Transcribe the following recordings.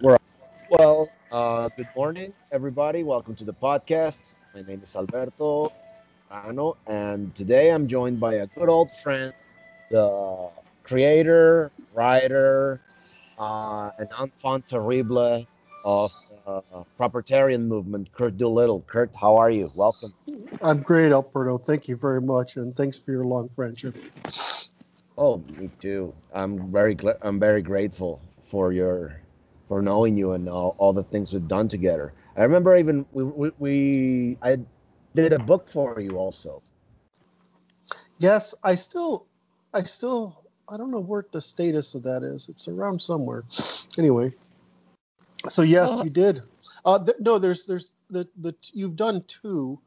We're well. Uh, good morning, everybody. Welcome to the podcast. My name is Alberto Zambrano, and today I'm joined by a good old friend, the creator, writer, uh, and enfant terrible of uh, propertarian movement, Curt Doolittle. Curt, how are you? Welcome. I'm great, Alberto. Thank you very much, and thanks for your long friendship. Oh, me too. I'm very gl- I'm very grateful for your for knowing you and all, all the things we've done together. I remember even we, we, we I did a book for you also. Yes, I still, I still, I don't know where the status of that is. It's around somewhere. Anyway, so yes, you did. Uh, th- no, there's, there's the the you've done two,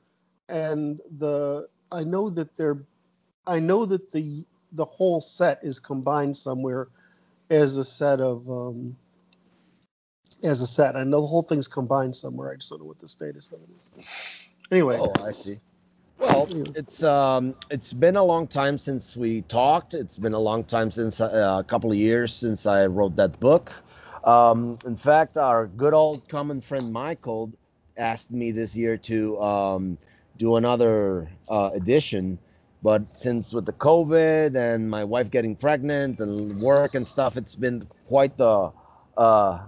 and the I know that they're, I know that the the whole set is combined somewhere as a set of um as a set. I know the whole thing's combined somewhere. I just don't know what the status of it is. Anyway. Oh, I see. Well, it's um, it's been a long time since we talked. It's been a long time since uh, a couple of years since I wrote that book. Um, in fact, our good old common friend Michael asked me this year to um, do another uh, edition, but since with the COVID and my wife getting pregnant and work and stuff, it's been quite the uh,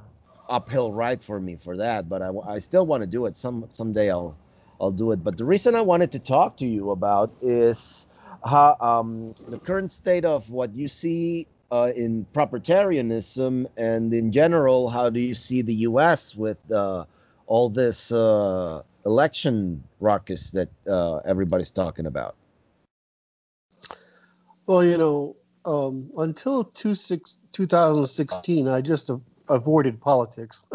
uphill ride for me for that. But I, I still want to do it. Some someday I'll I'll do it. But the reason I wanted to talk to you about is how um, the current state of what you see uh, in propertarianism and in general, how do you see the U.S. with uh, all this uh, election ruckus that uh, everybody's talking about? Well, you know, um, until two six, 2016, I just avoided politics.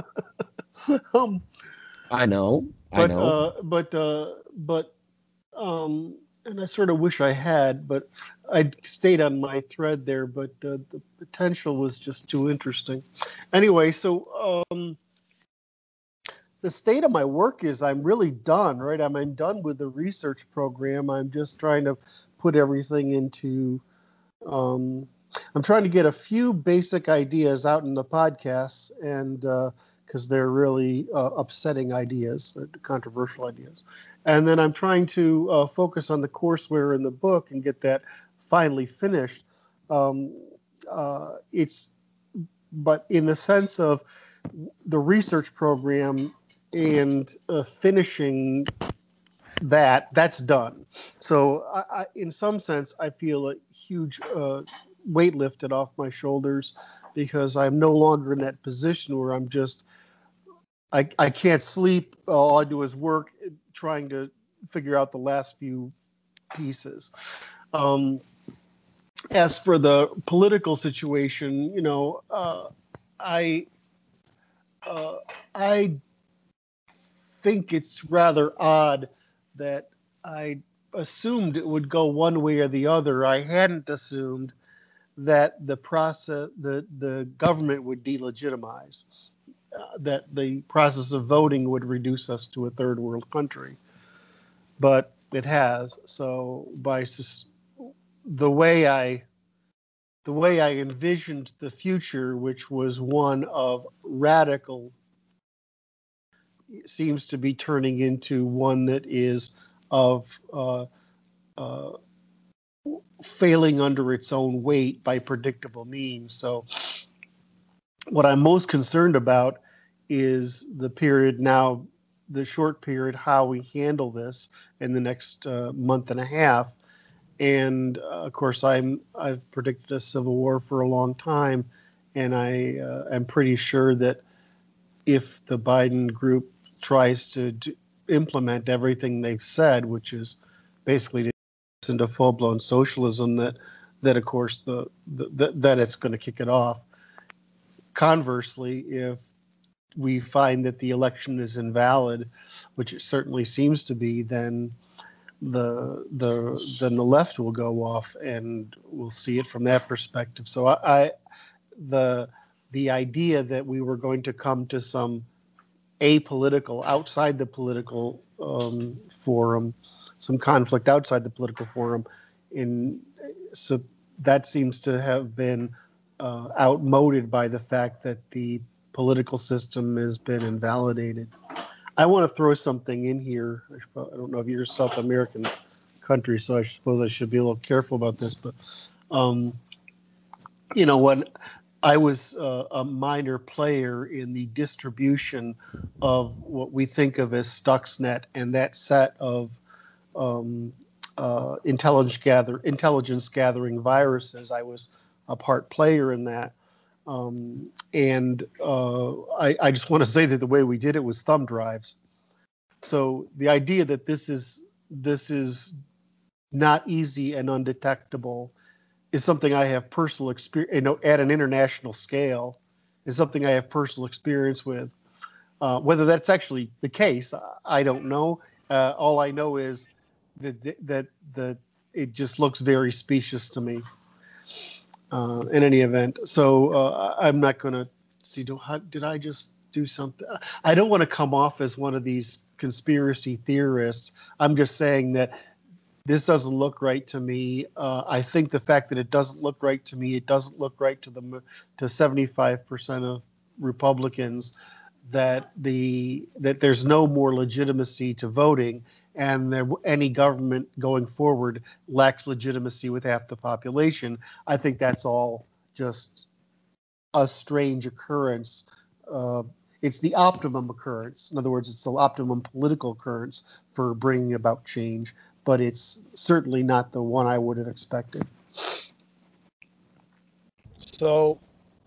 um, I know, I but know. uh, but uh, but um, and I sort of wish I had, but I stayed on my thread there. But uh, the potential was just too interesting. Anyway, so um, the state of my work is I'm really done. Right, I'm, I'm done with the research program. I'm just trying to put everything into. Um, I'm trying to get a few basic ideas out in the podcasts, and because they're really uh, upsetting ideas, uh, controversial ideas. And then I'm trying to uh, focus on the courseware in the book and get that finally finished. Um, uh, it's, but in the sense of the research program and uh, finishing that, that's done. So, I, I, in some sense, I feel a huge uh, weight lifted off my shoulders because I'm no longer in that position where I'm just I, I can't sleep. All I do is work, trying to figure out the last few pieces. Um, as for the political situation, you know, uh, I uh, I think it's rather odd that I assumed it would go one way or the other. I hadn't assumed that the process, the the government would delegitimize uh, that the process of voting would reduce us to a third world country, but it has. So by the way I the way I envisioned the future, which was one of radical, seems to be turning into one that is of uh, uh, failing under its own weight by predictable means. So what I'm most concerned about is the period now, the short period, how we handle this in the next uh, month and a half. And uh, of course, I'm I've predicted a civil war for a long time, and I uh, am pretty sure that if the Biden group tries to do, implement everything they've said, which is basically to into full blown socialism, that that of course the, the, that it's going to kick it off conversely, if we find that the election is invalid, which it certainly seems to be, then the the then the left will go off, and we'll see it from that perspective. So I, I the the idea that we were going to come to some apolitical outside the political um, forum, some conflict outside the political forum, in so that seems to have been uh, outmoded by the fact that the political system has been invalidated. I want to throw something in here. I don't know if you're a South American country, so I suppose I should be a little careful about this. But, um, you know, when I was uh, a minor player in the distribution of what we think of as Stuxnet and that set of um, uh, intelligence gather intelligence gathering viruses. I was a part player in that. Um, and uh, I, I, just want to say that the way we did it was thumb drives. So the idea that this is this is not easy and undetectable is something I have personal experience. You know, at an international scale, is something I have personal experience with. Uh, whether that's actually the case, I don't know. Uh, all I know is that that that it just looks very specious to me uh, in any event. So uh, I'm not going to see. Do, how, did I just do something? I don't want to come off as one of these conspiracy theorists. I'm just saying that this doesn't look right to me. Uh, I think the fact that it doesn't look right to me, it doesn't look right to the to 75% of Republicans that the that there's no more legitimacy to voting and there, any government going forward lacks legitimacy with half the population. I think that's all just a strange occurrence. Uh, it's the optimum occurrence. In other words, it's the optimum political occurrence for bringing about change, but it's certainly not the one I would have expected. So,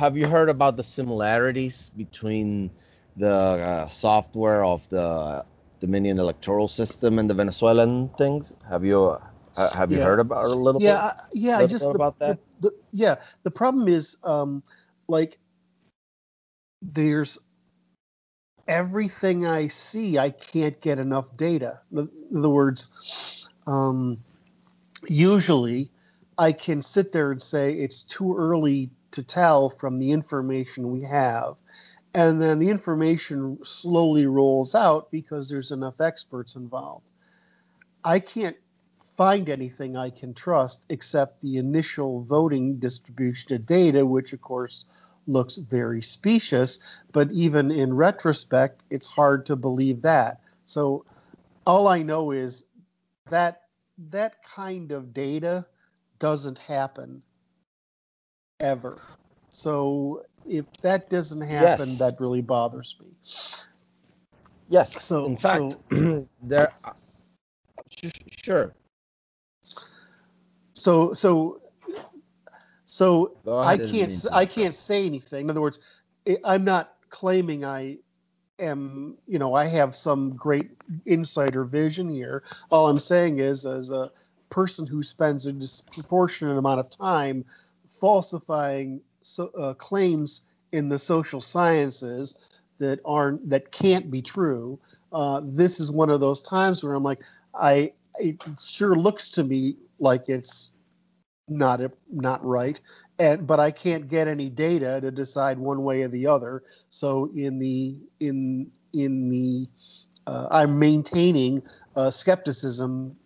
have you heard about the similarities between the uh, software of the Dominion electoral system and the Venezuelan things? Have you uh, have you yeah. heard about a little yeah, bit? Yeah, yeah. Just the, about that. The, the, yeah, the problem is, um, like, there's everything I see. I can't get enough data. In other words, um, usually I can sit there and say it's too early to tell from the information we have and then the information slowly rolls out because there's enough experts involved. I can't find anything I can trust except the initial voting distribution of data, which of course looks very specious, but even in retrospect, it's hard to believe that. So all I know is that that kind of data doesn't happen ever. So if that doesn't happen, yes. that really bothers me. Yes. So in fact, so, there. Sure. So so so I can't I can't say anything. In other words, I'm not claiming I am. You know, I have some great insider vision here. All I'm saying is, as a person who spends a disproportionate amount of time falsifying so, uh, claims in the social sciences that aren't that can't be true. Uh, this is one of those times where I'm like, I it sure looks to me like it's not not right, and but I can't get any data to decide one way or the other. So in the in in the uh, I'm maintaining uh, skepticism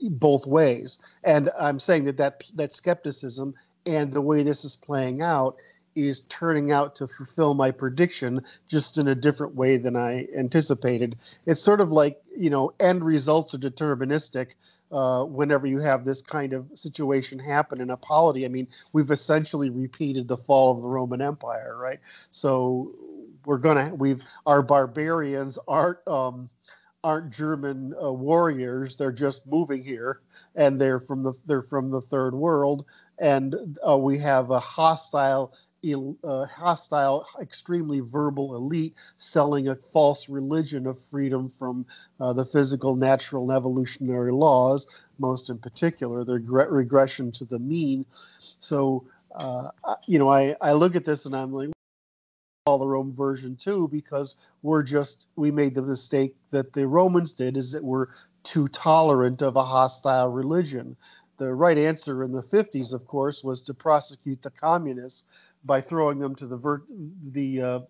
both ways, and I'm saying that that that skepticism and the way this is playing out is turning out to fulfill my prediction just in a different way than I anticipated. It's sort of like, you know, end results are deterministic uh, whenever you have this kind of situation happen in a polity. I mean, we've essentially repeated the fall of the Roman Empire, right? So we're gonna we've our barbarians aren't um, aren't German uh, warriors. They're just moving here, and they're from the they're from the third world, and uh, we have a hostile uh, hostile, extremely verbal elite selling a false religion of freedom from uh, the physical, natural, and evolutionary laws, most in particular, their reg- regression to the mean. So, uh, you know, I, I look at this and I'm like, all the Roman version too, because we're just, we made the mistake that the Romans did is that we're too tolerant of a hostile religion the right answer in the 50s, of course, was to prosecute the communists by throwing them to the ver- the uh,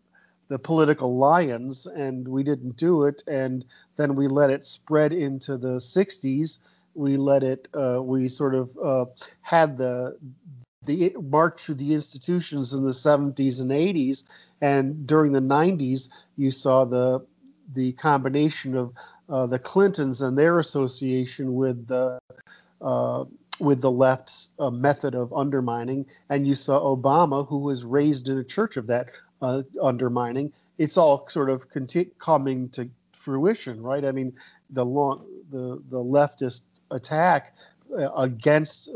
the political lions, and we didn't do it. And then we let it spread into the 60s. We let it. Uh, we sort of uh, had the the march through the institutions in the 70s and 80s, and during the 90s, you saw the the combination of uh, the Clintons and their association with the uh, with the left's uh, method of undermining, and you saw Obama, who was raised in a church of that uh, undermining. It's all sort of conti- coming to fruition, right? I mean, the long the the leftist attack uh, against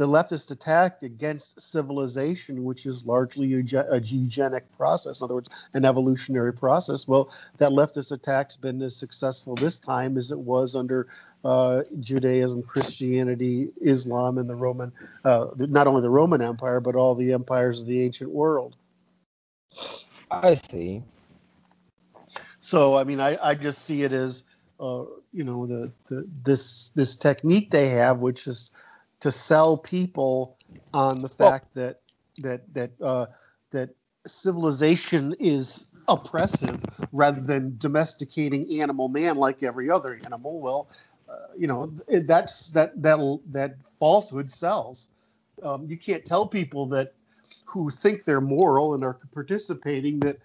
the leftist attack against civilization, which is largely a, a, eugenic process, in other words, an evolutionary process. Well, that leftist attack's been as successful this time as it was under uh, Judaism, Christianity, Islam, and the Roman, uh, not only the Roman Empire, but all the empires of the ancient world. I see. So, I mean, I, I just see it as, uh, you know, the, the this this technique they have, which is to sell people on the fact well, that that that uh, that civilization is oppressive rather than domesticating animal man like every other animal. Well, uh, you know that's that that that falsehood sells. Um, you can't tell people that who think they're moral and are participating that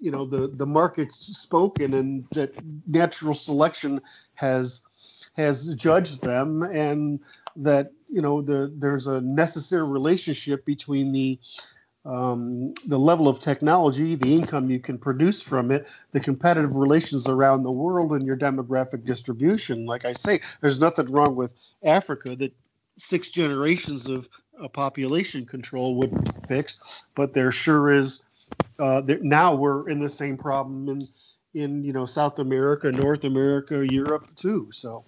you know the the market's spoken and that natural selection has has judged them and that you know the there's a necessary relationship between the um, the level of technology, the income you can produce from it, the competitive relations around the world, and your demographic distribution. Like I say, there's nothing wrong with Africa that six generations of uh, population control would fix, but there sure is. Uh, there, now we're in the same problem in in you know South America, North America, Europe too. So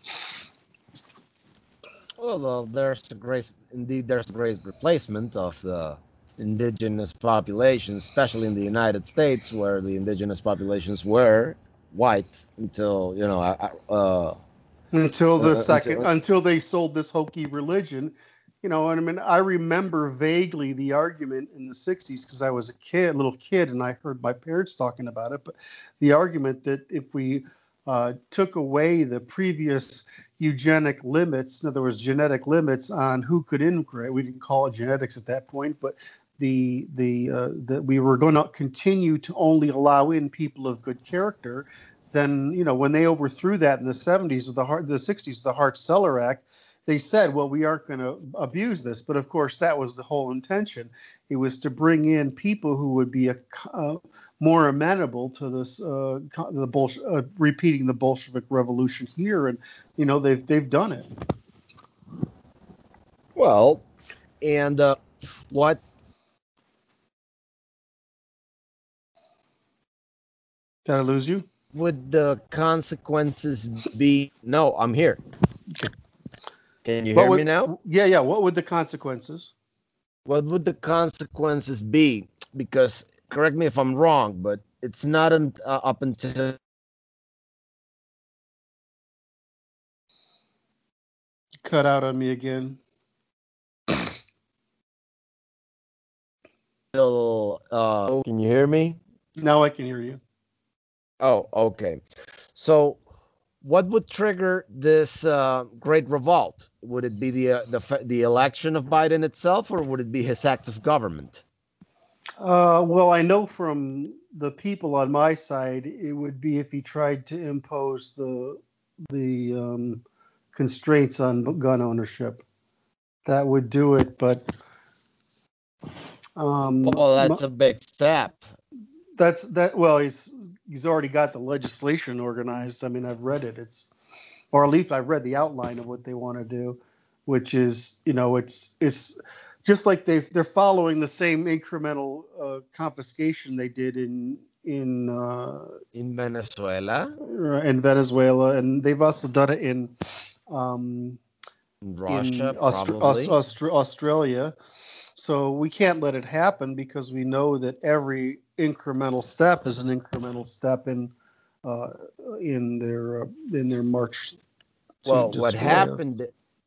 well, there's a great, indeed, there's a great replacement of the indigenous populations, especially in the United States, where the indigenous populations were white until you know, uh, until the uh, second, until, until they sold this hokey religion. You know, and I mean, I remember vaguely the argument in the '60s because I was a kid, little kid, and I heard my parents talking about it. But the argument that if we uh, took away the previous eugenic limits, in other words, genetic limits on who could immigrate. We didn't call it genetics at that point, but the the uh, that we were going to continue to only allow in people of good character. Then you know when they overthrew that in the 70s with the heart, the 60s, the Hart-Celler Act, they said, well, we aren't going to abuse this. But of course, that was the whole intention. It was to bring in people who would be a, uh, more amenable to this, uh, the Bolsh- uh, repeating the Bolshevik Revolution here, and you know they've they've done it. Well, and uh, what? Did I lose you? Would the consequences be? No, I'm here. Can you hear would, me now? Yeah, yeah. What would the consequences? What would the consequences be? Because correct me if I'm wrong, but it's not un, uh, up until cut out on me again. Still, uh, can you hear me? Now I can hear you. Oh, okay. So what would trigger this uh, great revolt? Would it be the uh, the the election of Biden itself, or would it be his act of government? Uh, well, I know from the people on my side, it would be if he tried to impose the the um, constraints on gun ownership. That would do it, but um, well, that's a big step. That's that. Well, he's he's already got the legislation organized. I mean, I've read it. It's or at least I've read the outline of what they want to do, which is you know it's it's just like they they're following the same incremental uh, confiscation they did in in uh, in Venezuela in Venezuela, and they've also done it in um, Russia, in Austra- Austra- Australia. So we can't let it happen because we know that every incremental step is an incremental step in uh, in their uh, in their march. Well, what happened?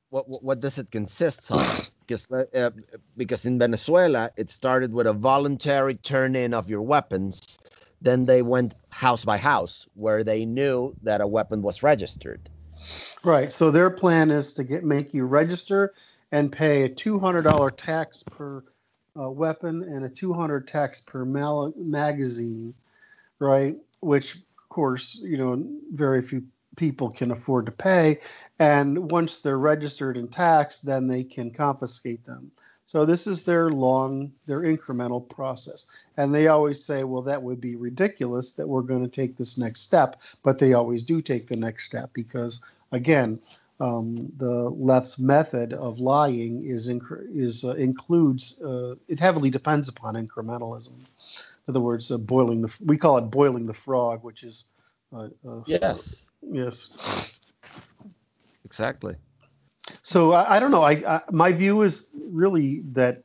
What, what, what does it consist of? Because uh, because in Venezuela it started with a voluntary turn in of your weapons. Then they went house by house where they knew that a weapon was registered. Right. So their plan is to get make you register and pay a $200 tax per uh, weapon and a 200 tax per mal- magazine, right? Which, of course, you know, very few people can afford to pay. And once they're registered and taxed, then they can confiscate them. So this is their long, their incremental process. And they always say, well, that would be ridiculous that we're going to take this next step. But they always do take the next step because, again, um, the left's method of lying is is uh, includes uh, it heavily depends upon incrementalism. In other words, uh, boiling the we call it boiling the frog, which is uh, uh, yes, yes, exactly. So I, I don't know. I, I, my view is really that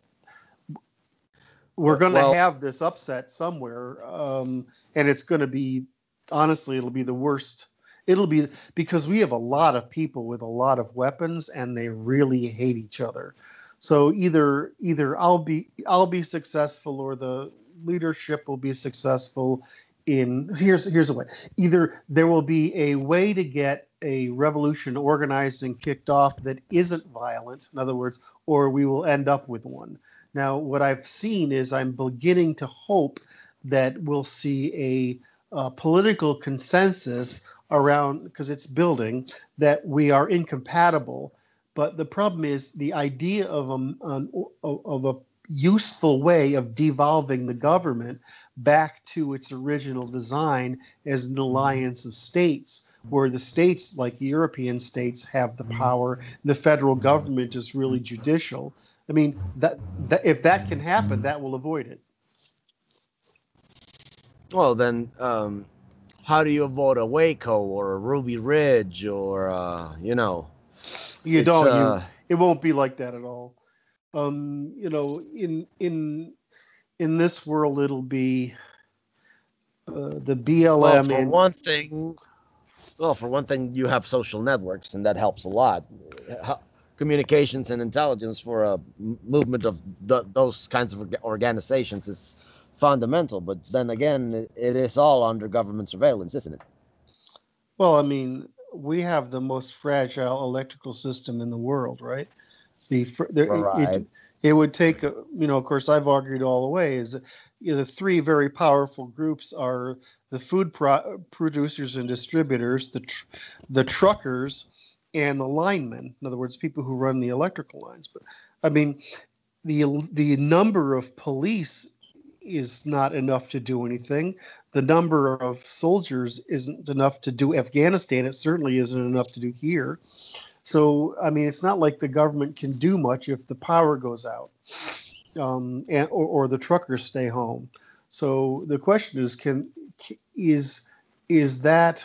we're going to well, have this upset somewhere, um, and it's going to be honestly, it'll be the worst it'll be because we have a lot of people with a lot of weapons and they really hate each other. So either either i'll be i'll be successful or the leadership will be successful in here's here's a way. Either there will be a way to get a revolution organized and kicked off that isn't violent in other words or we will end up with one. Now what i've seen is i'm beginning to hope that we'll see a, a political consensus around because it's building that we are incompatible. But the problem is the idea of um, um, a, of a useful way of devolving the government back to its original design as an mm-hmm. alliance of states where the states like the european states have the mm-hmm. power the federal mm-hmm. government is really judicial. I mean that, that if that can happen that will avoid it. Well then um, how do you avoid a Waco or a Ruby Ridge or uh, you know? You don't. Uh, you, it won't be like that at all. Um, you know, in in in this world, it'll be uh, the BLM. Well, for and, one thing, well, for one thing, you have social networks, and that helps a lot. Communications and intelligence for a movement of th- those kinds of organizations is fundamental. But then again, it is all under government surveillance, isn't it? Well, I mean, we have the most fragile electrical system in the world, right? The, the right. It, it would take, you know, of course, I've argued all the way is the three very powerful groups are the food pro- producers and distributors, the tr- the truckers, and the linemen. In other words, people who run the electrical lines. But I mean, the the number of police is not enough to do anything. The number of soldiers isn't enough to do Afghanistan. It certainly isn't enough to do here. So, I mean, it's not like the government can do much if the power goes out um, and, or, or the truckers stay home. So the question is, can is is that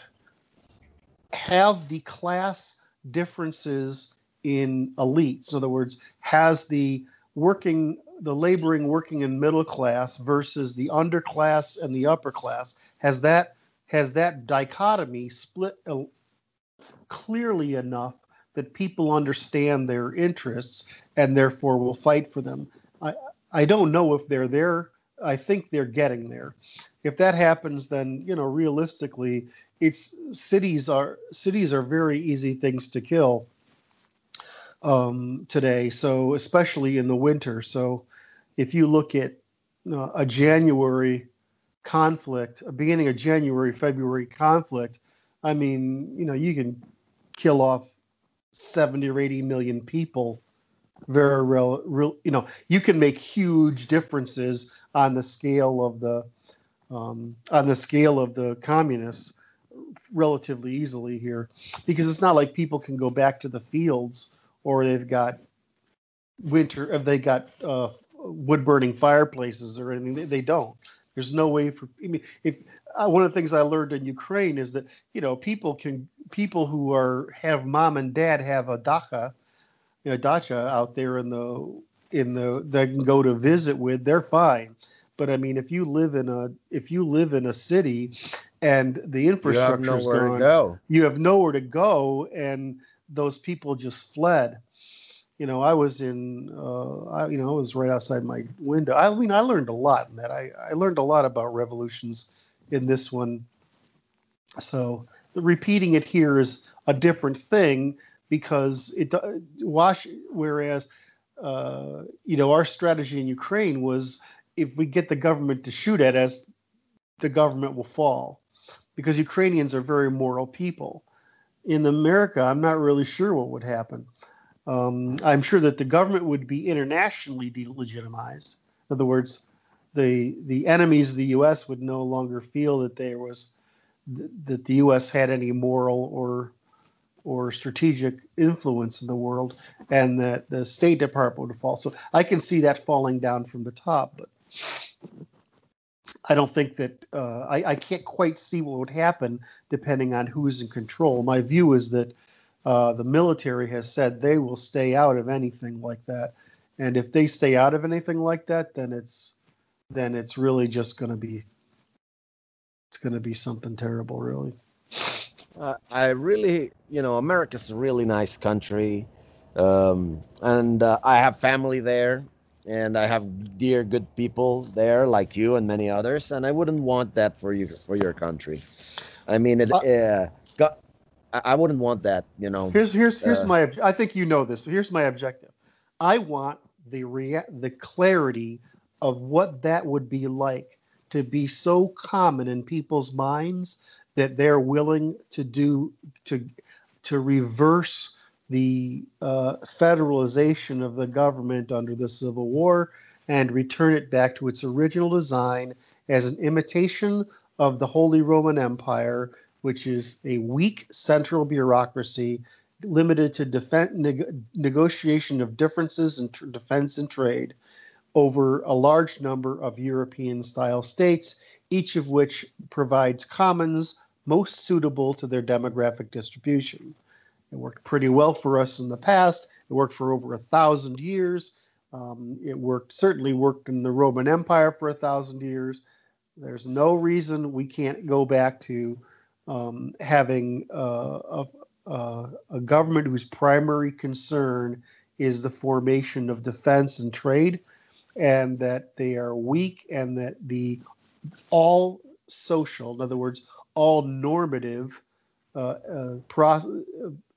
have the class differences in elites? In other words, has the working the laboring working and middle class versus the underclass and the upper class has that has that dichotomy split clearly enough that people understand their interests and therefore will fight for them i i don't know if they're there i think they're getting there if that happens then you know realistically it's cities are cities are very easy things to kill um, today. So especially in the winter. So if you look at uh, a January conflict, a beginning of January, February conflict, I mean, you know, you can kill off 70 or 80 million people very real, real you know, you can make huge differences on the scale of the um, on the scale of the communists relatively easily here because it's not like people can go back to the fields or they've got winter, if they got uh, wood burning fireplaces or anything. They, they, don't. There's no way for. I mean, if uh, one of the things I learned in Ukraine is that you know people can people who are have mom and dad have a dacha, you know, dacha out there in the in the they can go to visit with. They're fine. But I mean, if you live in a if you live in a city and the infrastructure is gone, go. you have nowhere to go, and those people just fled. You know, I was in, uh, I, you know, I was right outside my window. I mean, I learned a lot in that. I, I learned a lot about revolutions in this one. So the repeating it here is a different thing, because it wash whereas uh, you know our strategy in Ukraine was if we get the government to shoot at us, the government will fall because Ukrainians are very moral people. In America, I'm not really sure what would happen. Um, I'm sure that the government would be internationally delegitimized. In other words, the the enemies of the U.S. would no longer feel that there was that the U.S. had any moral or or strategic influence in the world, and that the State Department would fall. So I can see that falling down from the top, but I don't think that uh, I, I can't quite see what would happen depending on who's in control. My view is that uh, the military has said they will stay out of anything like that, and if they stay out of anything like that, then it's then it's really just going to be it's going to be something terrible, really. Uh, I really, you know, America's a really nice country, um, and uh, I have family there, and I have dear, good people there, like you and many others, and I wouldn't want that for you for your country. I mean, it. Uh, I wouldn't want that. You know. Here's here's here's uh, my. I think you know this, but here's my objective. I want the rea- the clarity of what that would be like to be so common in people's minds that they're willing to do to to reverse the uh, federalization of the government under the Civil War and return it back to its original design as an imitation of the Holy Roman Empire, which is a weak central bureaucracy limited to defense, neg- negotiation of differences in tr- defense and trade over a large number of European style states, each of which provides commons most suitable to their demographic distribution. It worked pretty well for us in the past. It worked for over a thousand years. Um, it worked certainly worked in the Roman Empire for a thousand years. There's no reason we can't go back to um, having uh, a, uh, a government whose primary concern is the formation of defense and trade and that they are weak and that the all social, in other words, all normative uh, uh, pro-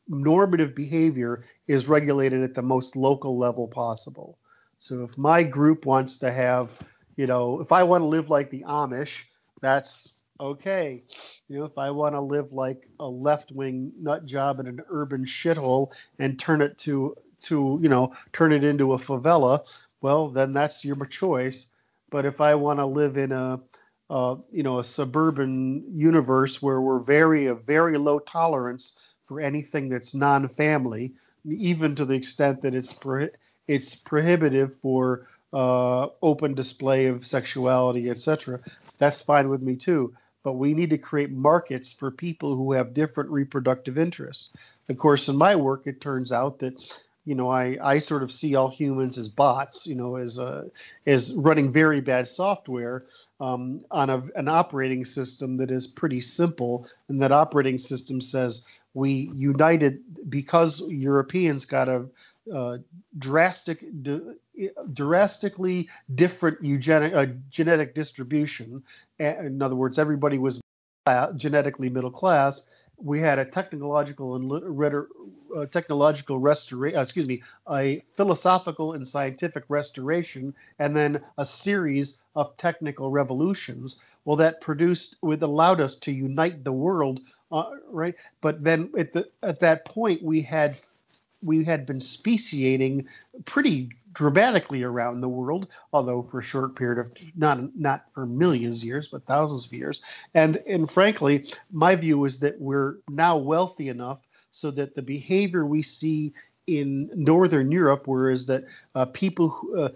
normative behavior is regulated at the most local level possible. So if my group wants to have, you know, if I want to live like the Amish, that's okay. You know, if I want to live like a left-wing nut job in an urban shithole and turn it to to you know turn it into a favela, well, then that's your choice. But if I want to live in a, uh, you know, a suburban universe where we're very a very low tolerance for anything that's non-family, even to the extent that it's pro- it's prohibitive for uh, open display of sexuality, etc. That's fine with me too. But we need to create markets for people who have different reproductive interests. Of course, in my work, it turns out that you know, I, I sort of see all humans as bots, you know, as uh, as running very bad software um, on a, an operating system that is pretty simple, and that operating system says we united because Europeans got a uh, drastic, drastically different eugenic, uh, genetic distribution. In other words, everybody was genetically middle class. We had a technological and uh, technological restoration, uh, excuse me, a philosophical and scientific restoration, and then a series of technical revolutions. Well, that produced, with allowed us to unite the world, uh, right? But then at the at that point, we had we had been speciating pretty dramatically around the world, although for a short period of not not for millions of years, but thousands of years. And and frankly, my view is that we're now wealthy enough so that the behavior we see in Northern Europe, whereas that uh, people who, uh,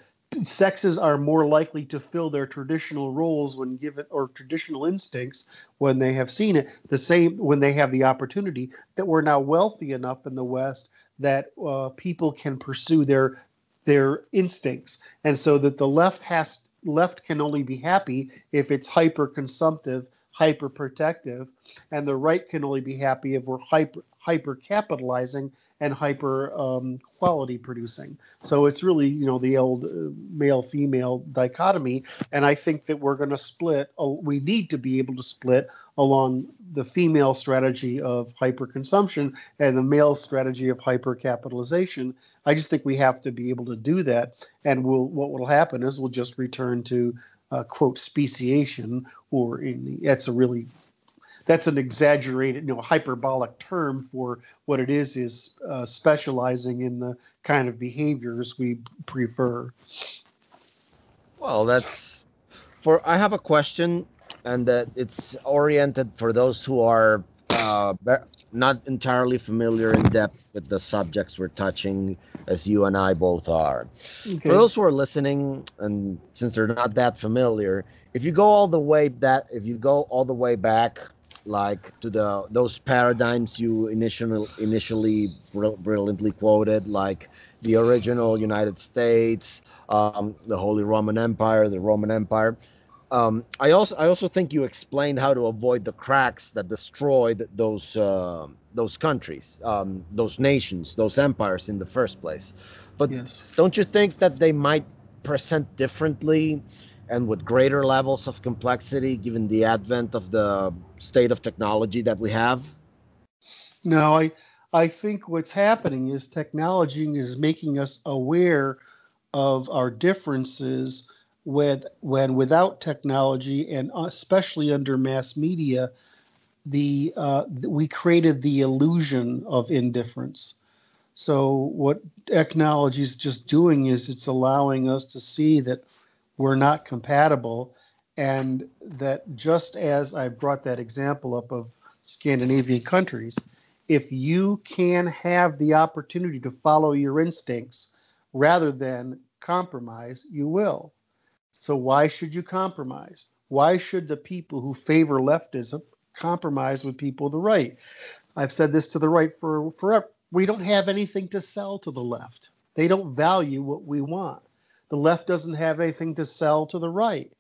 sexes are more likely to fill their traditional roles when given or traditional instincts when they have seen it. The same when they have the opportunity that we're now wealthy enough in the west that uh, people can pursue their their instincts. And so that the left has left can only be happy if it's hyper consumptive hyper protective and the right can only be happy if we're hyper hyper capitalizing and hyper um, quality producing. So it's really you know the old uh, male female dichotomy, and I think that we're going to split. We need to be able to split along the female strategy of hyper consumption and the male strategy of hyper capitalization. I just think we have to be able to do that, and we'll, what will happen is we'll just return to uh, quote speciation, or in that's a really that's an exaggerated, you know, hyperbolic term for what it is is uh, specializing in the kind of behaviors we prefer. Well, that's for. I have a question, and that it's oriented for those who are uh, not entirely familiar in depth with the subjects we're touching, as you and I both are. Okay. For those who are listening, and since they're not that familiar, if you go all the way that if you go all the way back like to the those paradigms you initially initially brilliantly quoted, like the original United States, um, the Holy Roman Empire, the Roman Empire. Um, I also I also think you explained how to avoid the cracks that destroyed those uh, those countries, um, those nations, those empires in the first place. But yes. don't you think that they might present differently and with greater levels of complexity given the advent of the state of technology that we have? No, I I think what's happening is technology is making us aware of our differences with when without technology and especially under mass media the uh, we created the illusion of indifference so what technology is just doing is it's allowing us to see that we're not compatible. And that just as I brought that example up of Scandinavian countries, if you can have the opportunity to follow your instincts rather than compromise, you will. So, why should you compromise? Why should the people who favor leftism compromise with people of the right? I've said this to the right for forever. We don't have anything to sell to the left. They don't value what we want. The left doesn't have anything to sell to the right.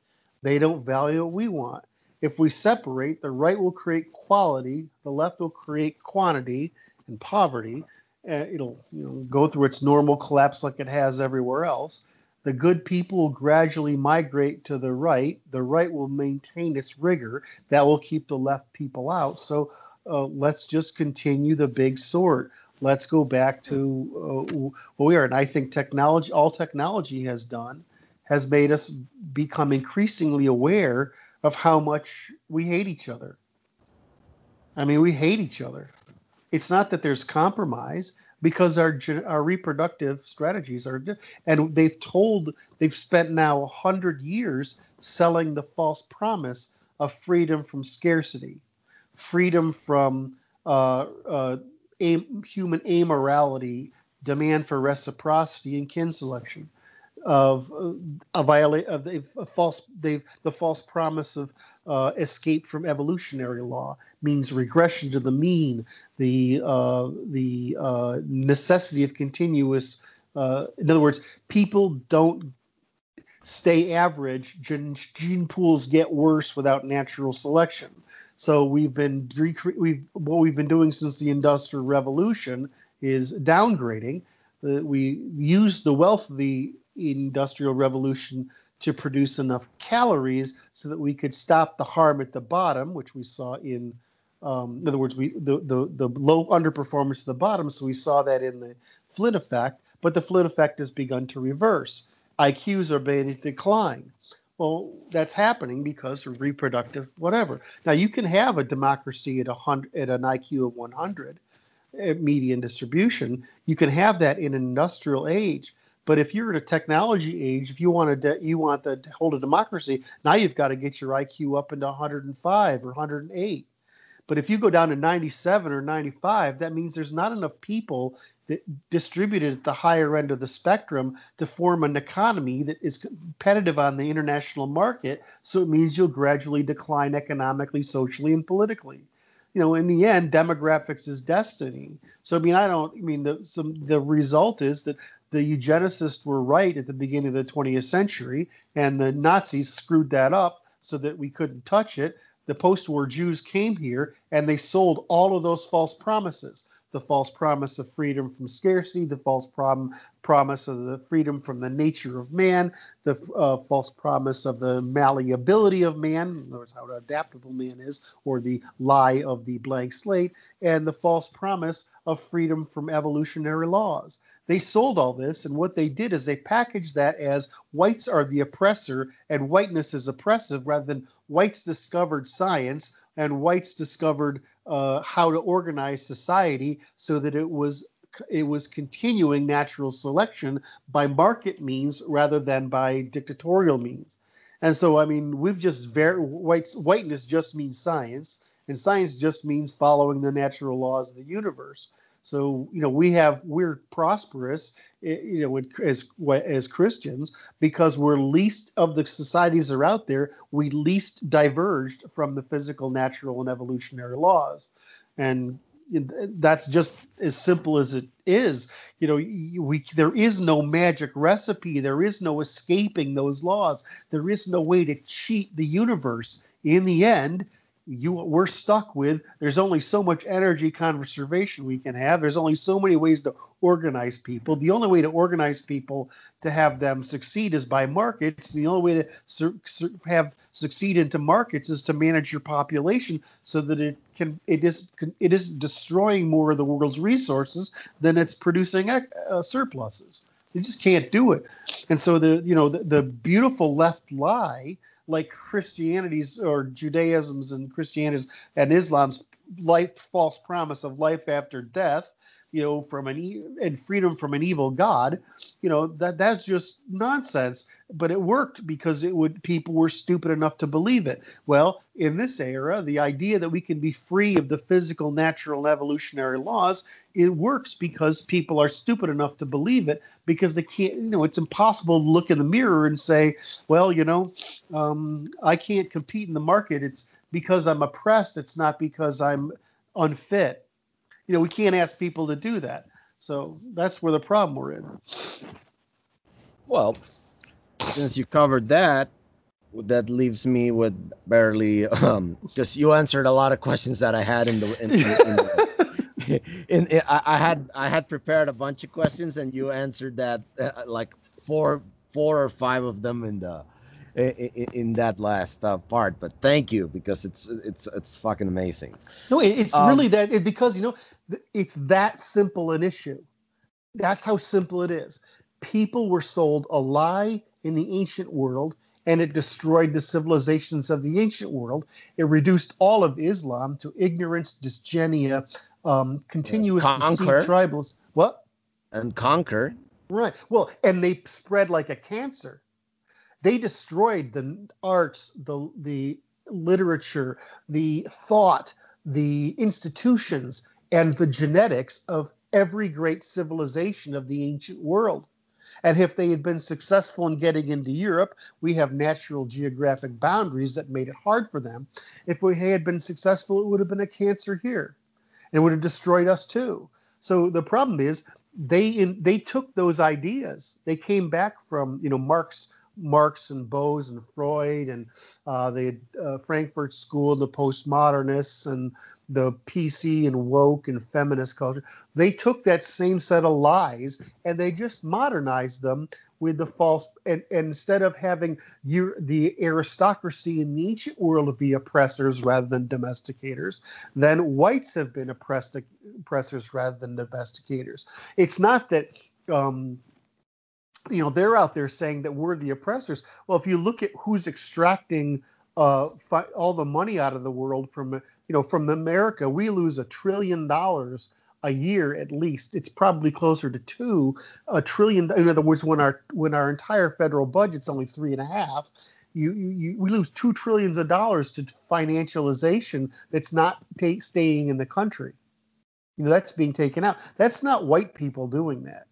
They don't value what we want. If we separate, the right will create quality, the left will create quantity and poverty. And it'll you know, go through its normal collapse like it has everywhere else. The good people will gradually migrate to the right. The right will maintain its rigor. That will keep the left people out. So uh, let's just continue the big sort let's go back to uh, what we are. And I think technology, all technology has done, has made us become increasingly aware of how much we hate each other. I mean, we hate each other. It's not that there's compromise because our our reproductive strategies are, and they've told they've spent now a hundred years selling the false promise of freedom from scarcity, freedom from uh, uh, a, human amorality, demand for reciprocity, and kin selection, of uh, a violate of the false they the false promise of uh, escape from evolutionary law means regression to the mean, the uh, the uh, necessity of continuous. Uh, in other words, people don't stay average. Gene, gene pools get worse without natural selection. So we've been we've what we've been doing since the Industrial Revolution is downgrading. Uh, we use the wealth of the Industrial Revolution to produce enough calories so that we could stop the harm at the bottom, which we saw in. Um, in other words, we the, the the low underperformance at the bottom. So we saw that in the Flynn effect, but the Flynn effect has begun to reverse. IQs are beginning to decline. Well, that's happening because of reproductive whatever. Now you can have a democracy at a hundred at an IQ of 100, at eh, median distribution. You can have that in an industrial age. But if you're in a technology age, if you want to you want to hold a democracy, now you've got to get your IQ up into 105 or 108. But if you go down to 97 or 95, that means there's not enough people that distributed at the higher end of the spectrum to form an economy that is competitive on the international market. So it means you'll gradually decline economically, socially, and politically. You know, in the end, demographics is destiny. So I mean, I don't. I mean, the some, the result is that the eugenicists were right at the beginning of the 20th century, and the Nazis screwed that up so that we couldn't touch it the post war Jews came here and they sold all of those false promises. The false promise of freedom from scarcity, the false prom- promise of the freedom from the nature of man, the uh, false promise of the malleability of man, in other words, how adaptable man is, or the lie of the blank slate, and the false promise of freedom from evolutionary laws. They sold all this, and what they did is they packaged that as whites are the oppressor and whiteness is oppressive, rather than whites discovered science and whites discovered uh, how to organize society so that it was it was continuing natural selection by market means rather than by dictatorial means. And so, I mean, we've just very whites whiteness just means science, and science just means following the natural laws of the universe. So you know we have we're prosperous, eh, you know, as as Christians because we're least of the societies that are out there. We least diverged from the physical, natural, and evolutionary laws, and that's just as simple as it is. You know, we there is no magic recipe. There is no escaping those laws. There is no way to cheat the universe. In the end, you we're stuck with there's only so much energy conservation we can have. There's only so many ways to organize people. The only way to organize people to have them succeed is by markets. The only way to have succeed into markets is to manage your population so that it can it is it is destroying more of the world's resources than it's producing uh, surpluses. You just can't do it. And so the you know the, the beautiful left lie like Christianity's or Judaism's and Christianity's and Islam's life false promise of life after death, you know, from an e- and freedom from an evil God, you know, that that's just nonsense. But it worked because it would people were stupid enough to believe it. Well, in this era, the idea that we can be free of the physical, natural, and evolutionary laws, it works because people are stupid enough to believe it because they can't, you know, it's impossible to look in the mirror and say, well, you know, um, I can't compete in the market. It's because I'm oppressed. It's not because I'm unfit you know we can't ask people to do that. So that's where the problem we're in. Well since you covered that that leaves me with barely um because you answered a lot of questions that i had in the in, in, in, the, in, in I, I, had i had prepared a bunch of questions and you answered that uh, like four four or five of them in the in, in that last uh, part. But thank you because it's it's it's fucking amazing. No, it's um, really that it, because you know it's that simple an issue. That's how simple it is. People were sold a lie in the ancient world, and it destroyed the civilizations of the ancient world. It reduced all of Islam to ignorance, dysgenia, um, continuous conquer. tribals. What? And conquer. Right. Well, and they spread like a cancer they destroyed the arts, the the literature, the thought, the institutions, and the genetics of every great civilization of the ancient world. And if they had been successful in getting into Europe, we have natural geographic boundaries that made it hard for them. If we had been successful, it would have been a cancer here. And it would have destroyed us too. So the problem is they in, they took those ideas. They came back from, you know, Marx Marx and Boas and Freud and uh, the uh, Frankfurt School, the postmodernists and the PC and woke and feminist culture. They took that same set of lies and they just modernized them with the false. And, and instead of having you, the aristocracy in the ancient world be oppressors rather than domesticators, then whites have been oppressed, oppressors rather than domesticators. It's not that. Um, you know they're out there saying that we're the oppressors. Well if you look at who's extracting uh, fi- all the money out of the world from you know from america we lose a trillion dollars a year at least. It's probably closer to two a trillion in other words when our when our entire federal budget's only three and a half you, you, we lose two trillions of dollars to financialization that's not ta- staying in the country. You know that's being taken out. That's not white people doing that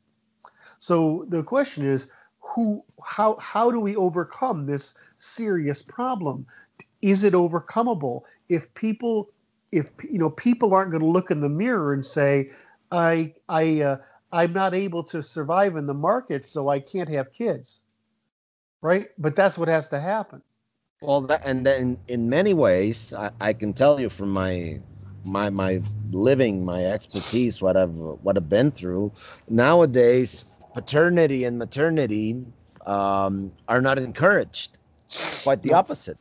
so the question is, who, how, how do we overcome this serious problem? Is it overcomable? If people, if you know, people aren't going to look in the mirror and say, I, I, uh, I'm not able to survive in the market, so I can't have kids, right? But that's what has to happen. Well, that, and then in many ways, I, I can tell you from my my my living, my expertise, what I've what I've been through. Nowadays, paternity and maternity um, are not encouraged. Quite the opposite.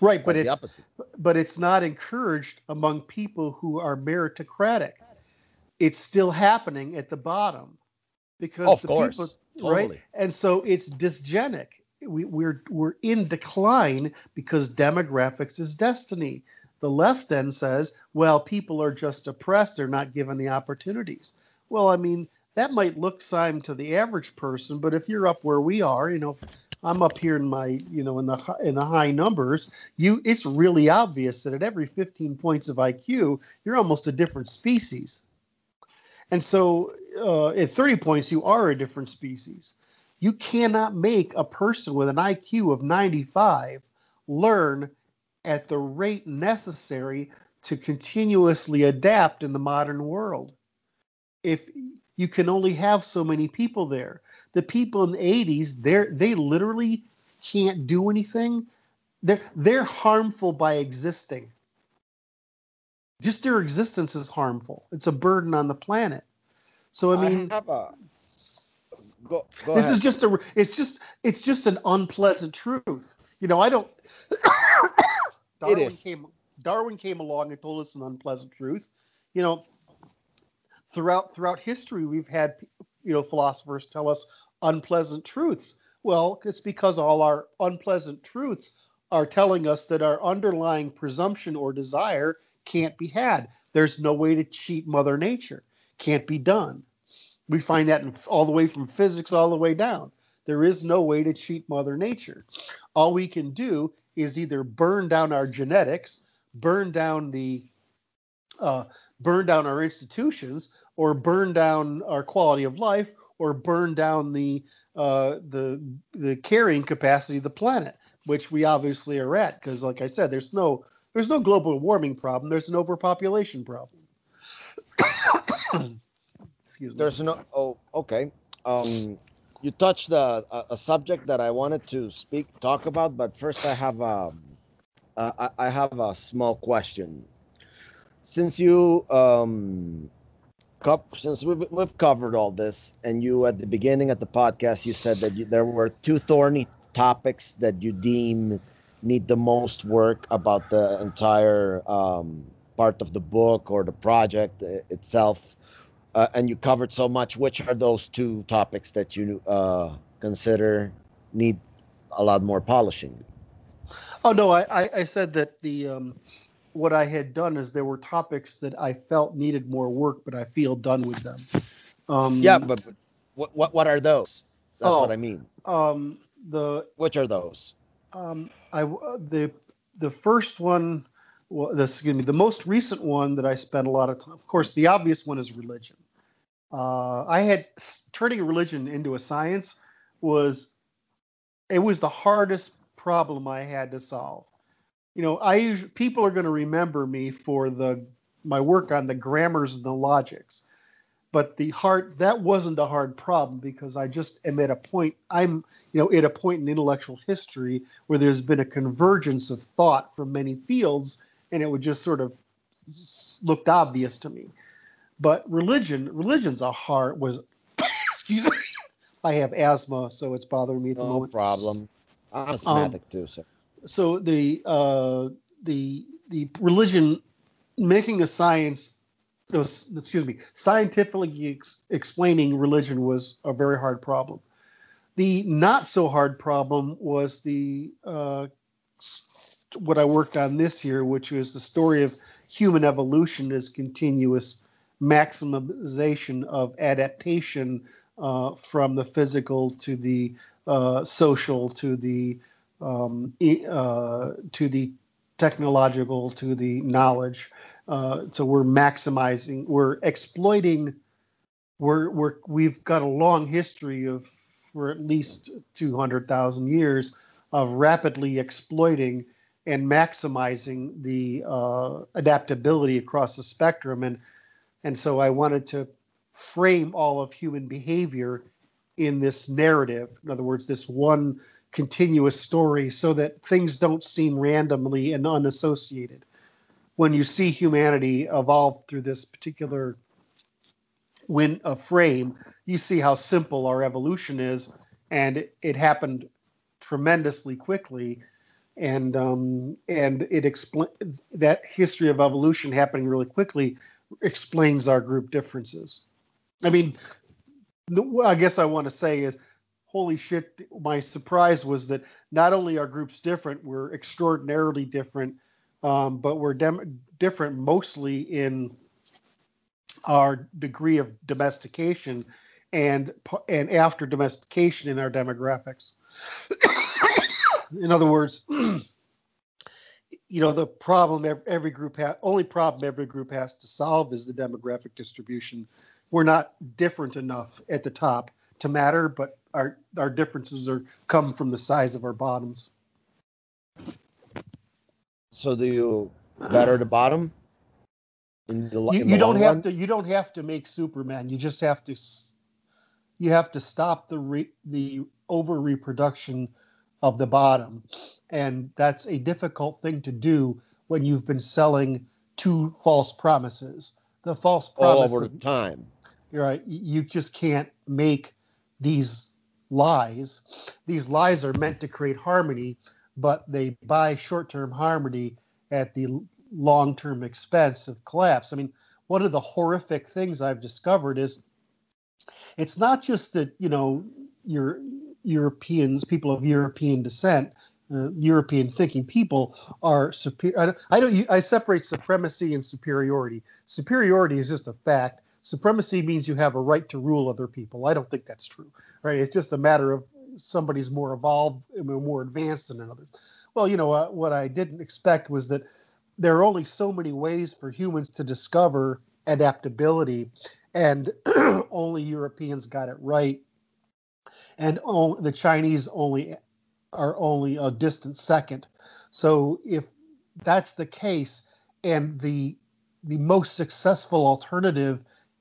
Right, but it's but it's not encouraged among people who are meritocratic. It's still happening at the bottom because oh, of the course. people totally. right, and so it's dysgenic. We, we're we're in decline because demographics is destiny. The left then says, well, people are just oppressed; they're not given the opportunities. Well, I mean, that might look sime to the average person, but if you're up where we are, you know, I'm up here in my, you know, in the in the high numbers. You, it's really obvious that at every 15 points of IQ, you're almost a different species. And so, uh, at 30 points, you are a different species. You cannot make a person with an IQ of 95 learn at the rate necessary to continuously adapt in the modern world. If you can only have so many people there the people in the 80s, they're they literally can't do anything. They're they're harmful by existing. Just their existence is harmful. It's a burden on the planet. So I mean, I have a, go, go this ahead. is just a it's just it's just an unpleasant truth. You know, I don't. Darwin it is. came Darwin came along and told us an unpleasant truth. You know, throughout throughout history, we've had you know philosophers tell us unpleasant truths. Well, it's because all our unpleasant truths are telling us that our underlying presumption or desire can't be had. There's no way to cheat Mother Nature. Can't be done. We find that in, all the way from physics all the way down. There is no way to cheat Mother Nature. All we can do is either burn down our genetics, burn down the uh, burn down our institutions, or burn down our quality of life, or burn down the uh, the the carrying capacity of the planet, which we obviously are at. Because, like I said, there's no there's no global warming problem. There's an overpopulation problem. Excuse me. There's no. Oh, okay. Um, you touched a, a, a subject that I wanted to speak talk about, but first I have a uh, I, I have a small question. Since you um since we've, covered all this and you at the beginning of the podcast you said that you, there were two thorny topics that you deem need the most work about the entire um, part of the book or the project itself. Uh, and you covered so much. Which are those two topics that you uh, consider need a lot more polishing? Oh no i, I said that the um, what I had done is there were topics that I felt needed more work, but I feel done with them. Um, yeah, but, but what, what what are those? That's oh, what I mean. Um, the which are those? Um, I the the first one, well, this excuse me, the most recent one that I spent a lot of time. Of course, the obvious one is religion. Uh, I had turning religion into a science was it was the hardest problem I had to solve you know, I usually, people are going to remember me for the my work on the grammars and the logics, but the hard that wasn't a hard problem because I just am at a point I'm you know at a point in intellectual history where there's been a convergence of thought from many fields, and it would just sort of looked obvious to me. But religion, religion's a hard was excuse me. I have asthma, so it's bothering me at the no moment. No problem. I'm asthmatic um, too, so so the uh, the the religion making a science excuse me scientifically ex- explaining religion was a very hard problem. The not so hard problem was the uh, what i worked on this year which was the story of human evolution as continuous maximization of adaptation uh, from the physical to the uh, social to the um, uh, to the technological, to the knowledge. Uh, so we're maximizing, we're exploiting. We're we're we've got a long history of for at least two hundred thousand years of rapidly exploiting and maximizing the uh, adaptability across the spectrum and and so I wanted to frame all of human behavior in this narrative. In other words, this one continuous story so that things don't seem randomly and unassociated. when you see humanity evolve through this particular win a frame, you see how simple our evolution is, and it, happened tremendously quickly, and um, and it explain that history of evolution happening really quickly explains our group differences. I mean, what I guess I want to say is, holy shit! My surprise was that not only are groups different, we're extraordinarily different, um, but we're dem- different mostly in our degree of domestication and and after domestication in our demographics. in other words, you know the problem every group has only problem every group has to solve is the demographic distribution we're not different enough at the top to matter but our our differences are come from the size of our bottoms so do you better the bottom the, you, you don't have run? to you don't have to make superman you just have to you have to stop the re, the over reproduction of the bottom. And that's a difficult thing to do when you've been selling two false promises. The false promise all over time. You're right. You just can't make these lies. These lies are meant to create harmony, but they buy short-term harmony at the long-term expense of collapse. I mean, one of the horrific things I've discovered is it's not just that you know you're Europeans, people of European descent, uh, European thinking people are superior. I I don't. I separate supremacy and superiority. Superiority is just a fact. Supremacy means you have a right to rule other people. I don't think that's true. Right? It's just a matter of somebody's more evolved, and more advanced than another. Well, you know uh, what I didn't expect was that there are only so many ways for humans to discover adaptability, and only Europeans got it right and the Chinese only are only a distant second. So if that's the case, and the the most successful alternative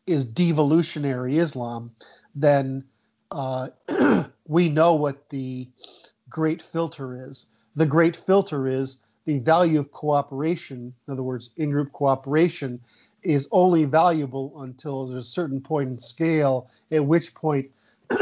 is devolutionary Islam, then uh, we know what the great filter is. The great filter is the value of cooperation. In other words, in group cooperation is only valuable until there's a certain point in scale, at which point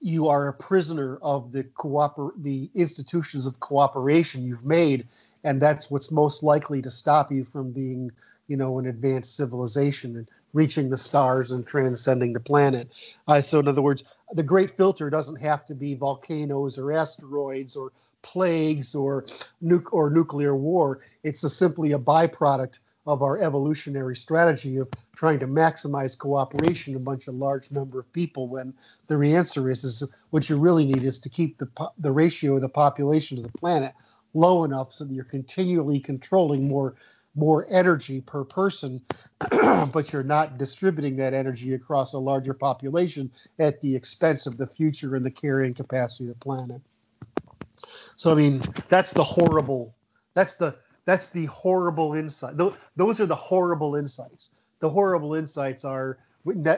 you are a prisoner of the cooper the institutions of cooperation you've made and that's what's most likely to stop you from being you know an advanced civilization and reaching the stars and transcending the planet. Uh, so in other words the great filter doesn't have to be volcanoes or asteroids or plagues or nu- or nuclear war. It's a, simply a byproduct of our evolutionary strategy of trying to maximize cooperation a large number of people when the answer is is what you really need is to keep the the ratio of the population to the planet low enough so that you're continually controlling more more energy per person but you're not distributing that energy across a larger population at the expense of the future and the carrying capacity of the planet so i mean that's the horrible that's the that's the horrible insight. Those are the horrible insights. The horrible insights are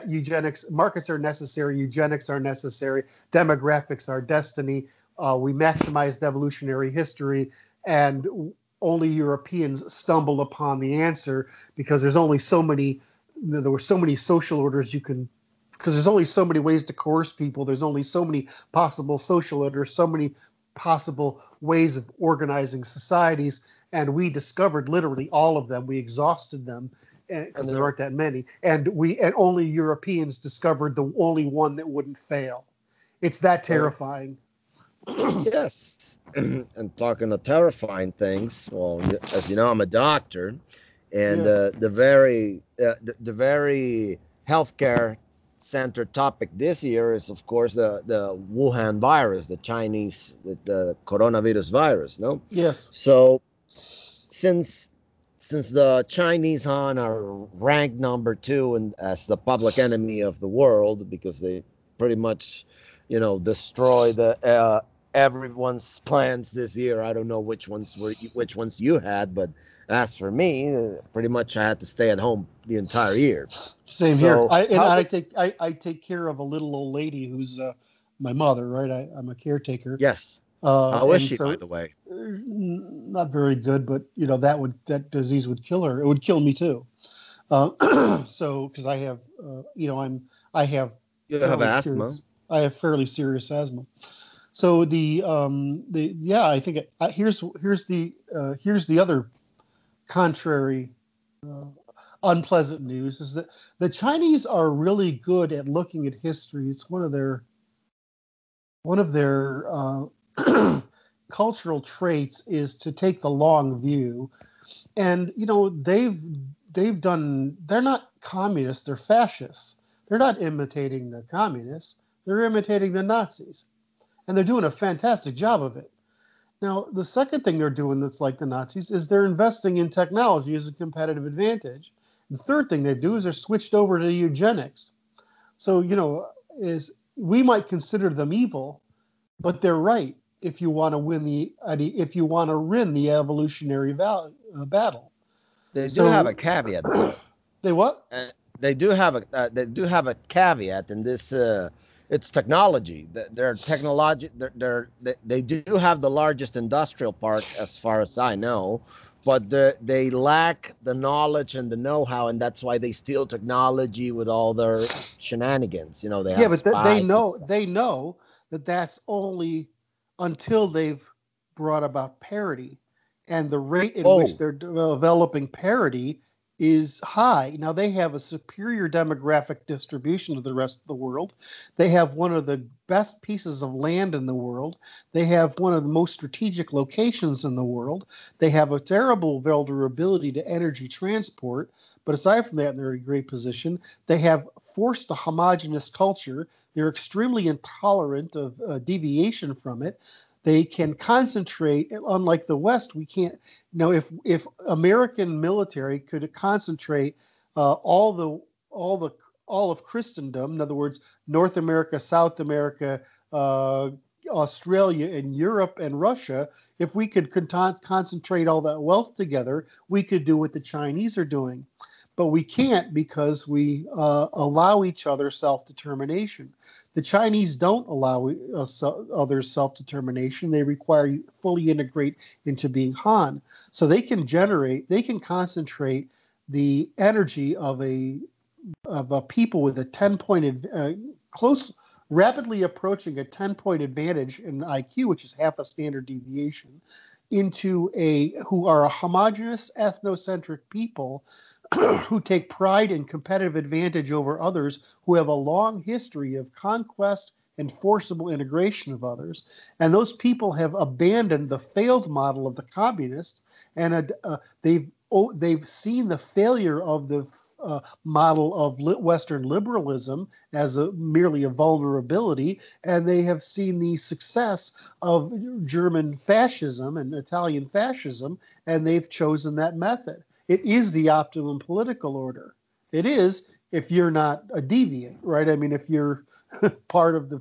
eugenics, markets are necessary, eugenics are necessary, demographics are destiny. Uh, we maximized evolutionary history, and only Europeans stumbled upon the answer because there's only so many. There were so many social orders you can because there's only so many ways to coerce people. There's only so many possible social orders, so many possible ways of organizing societies and we discovered literally all of them. We exhausted them eh, because there aren't that many, and we and only Europeans discovered the only one that wouldn't fail. It's that terrifying. yes, and talking of terrifying things. Well, as you know, I'm a doctor, and yes. uh, the very uh, the, the very healthcare center topic this year is, of course, the the Wuhan virus, the Chinese the, coronavirus virus. No. Yes. So since since the Chinese Han are ranked number two and as the public enemy of the world because they pretty much, you know, destroy the uh, everyone's plans this year. I don't know which ones were which ones you had, but as for me, uh, pretty much I had to stay at home the entire year. Same so, here. I, and I take I, I take care of a little old lady who's uh, my mother, right? I, I'm a caretaker. Yes. Uh, How is she, so, by the way? not very good, but you know that would that disease would kill her. It would kill me too. Uh, so because I have, uh, you know, I'm I have You have asthma. serious- I have fairly serious asthma. So the um the yeah I think it, uh, here's here's the uh, here's the other contrary uh, unpleasant news is that the Chinese are really good at looking at history. It's one of their one of their uh, cultural traits is to take the long view, and you know they've they've done. They're not communists. They're fascists. They're not imitating the communists. They're imitating the Nazis, and they're doing a fantastic job of it. Now, the second thing they're doing that's like the Nazis is they're investing in technology as a competitive advantage. The third thing they do is they're switched over to eugenics. So, you know, is we might consider them evil, but they're right if you want to win the if you want to win the evolutionary val- uh, battle. They do So- have a caveat. They what? they do have a uh, they do have a caveat in this uh, it's technology. They're technology they're, they're they, they do have the largest industrial park as far as i know but the, they lack the knowledge and the know-how and that's why they steal technology with all their shenanigans. You know they yeah, but th- they know they know that that's only until they've brought about parity, and the rate in Oh. which they're developing parity is high. Now they have a superior demographic distribution to the rest of the world. They have one of the best pieces of land in the world. They have one of the most strategic locations in the world. They have a terrible vulnerability to energy transport. But aside from that, they're in a great position. They have forced a homogenous culture. They're extremely intolerant of uh, deviation from it. They can concentrate, unlike the West, we can't. You know, if if American military could concentrate uh, all the all the all of Christendom, in other words, North America, South America, uh, Australia, and Europe and Russia, if we could con- concentrate all that wealth together, we could do what the Chinese are doing but we can't because we uh, allow each other self determination. The Chinese don't allow uh, so- others self determination. They require you fully integrate into being Han. So they can generate, they can concentrate the energy of a of a people with a 10 point uh, close rapidly approaching a 10 point advantage in IQ which is half a standard deviation into a who are a homogenous ethnocentric people who take pride and competitive advantage over others who have a long history of conquest and forcible integration of others. And those people have abandoned the failed model of the communists, and uh, they've oh, they've seen the failure of the uh, model of Western liberalism as a merely a vulnerability, and they have seen the success of German fascism and Italian fascism, and they've chosen that method. It is the optimum political order. It is if you're not a deviant, right? I mean, if you're part of the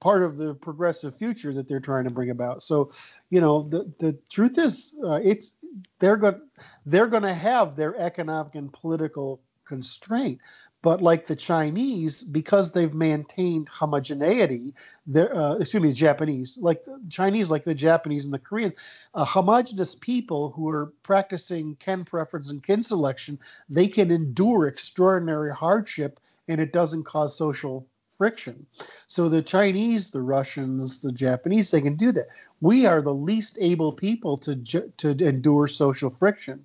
part of the progressive future that they're trying to bring about. So, you know, the the truth is, uh, it's they're going they're going to have their economic and political constraint. But like the Chinese, because they've maintained homogeneity, uh, excuse me, the Japanese, like the Chinese, like the Japanese and the Koreans, uh, homogenous people who are practicing kin preference and kin selection, they can endure extraordinary hardship, and it doesn't cause social friction. So the Chinese, the Russians, the Japanese, they can do that. We are the least able people to ju- to endure social friction,